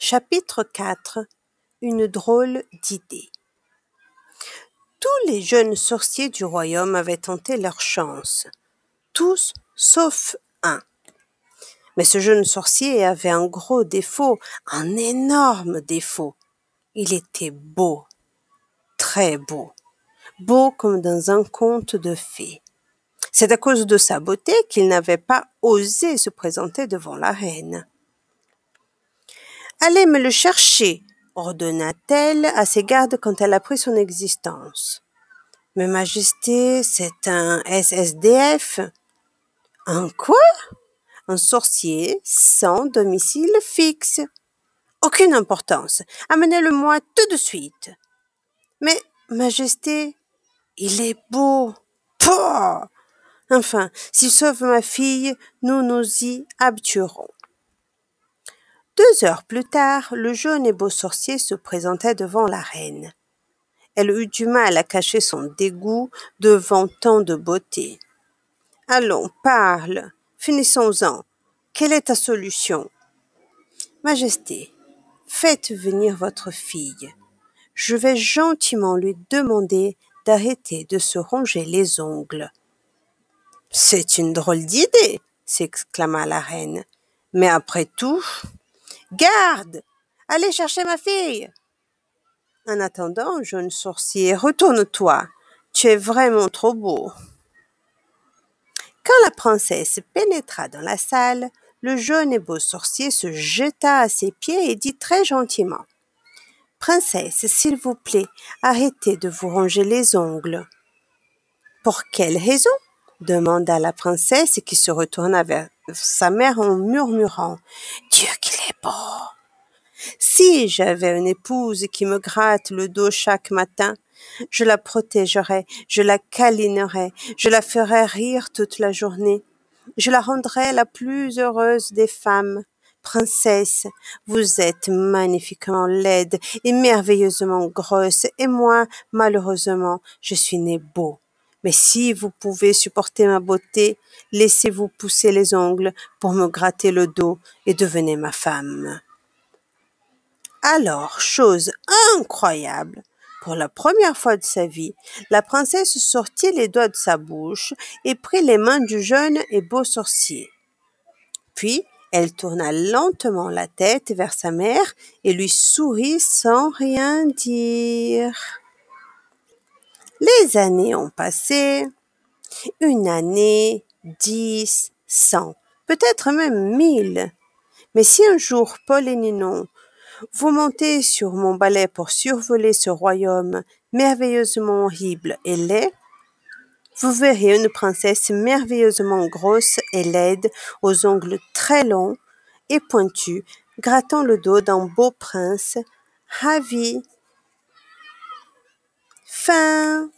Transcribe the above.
Chapitre 4 Une drôle d'idée Tous les jeunes sorciers du royaume avaient tenté leur chance. Tous sauf un. Mais ce jeune sorcier avait un gros défaut, un énorme défaut. Il était beau, très beau, beau comme dans un conte de fées. C'est à cause de sa beauté qu'il n'avait pas osé se présenter devant la reine. Allez me le chercher, ordonna-t-elle à ses gardes quand elle apprit son existence. Mais Majesté, c'est un SSDF. Un quoi? Un sorcier sans domicile fixe. Aucune importance. Amenez-le-moi tout de suite. Mais, Majesté, il est beau. Pouah Enfin, s'il sauve ma fille, nous nous y habituerons. Deux heures plus tard, le jeune et beau sorcier se présentait devant la reine. Elle eut du mal à cacher son dégoût devant tant de beauté. Allons, parle, finissons-en. Quelle est ta solution Majesté, faites venir votre fille. Je vais gentiment lui demander d'arrêter de se ronger les ongles. C'est une drôle d'idée, s'exclama la reine. Mais après tout, Garde Allez chercher ma fille En attendant, jeune sorcier, retourne-toi. Tu es vraiment trop beau. Quand la princesse pénétra dans la salle, le jeune et beau sorcier se jeta à ses pieds et dit très gentiment Princesse, s'il vous plaît, arrêtez de vous ronger les ongles. Pour quelle raison? demanda la princesse qui se retourna vers sa mère en murmurant Dieu qu'il est beau. Si j'avais une épouse qui me gratte le dos chaque matin, je la protégerais, je la câlinerais, je la ferais rire toute la journée. Je la rendrais la plus heureuse des femmes. Princesse, vous êtes magnifiquement laide et merveilleusement grosse, et moi, malheureusement, je suis né beau. Mais si vous pouvez supporter ma beauté, laissez-vous pousser les ongles pour me gratter le dos et devenez ma femme. Alors, chose incroyable, pour la première fois de sa vie, la princesse sortit les doigts de sa bouche et prit les mains du jeune et beau sorcier. Puis, elle tourna lentement la tête vers sa mère et lui sourit sans rien dire. Les années ont passé. Une année, dix, cent, peut-être même mille. Mais si un jour Paul et Ninon, vous montez sur mon balai pour survoler ce royaume merveilleusement horrible et laid, vous verrez une princesse merveilleusement grosse et laide, aux ongles très longs et pointus, grattant le dos d'un beau prince, ravi 烦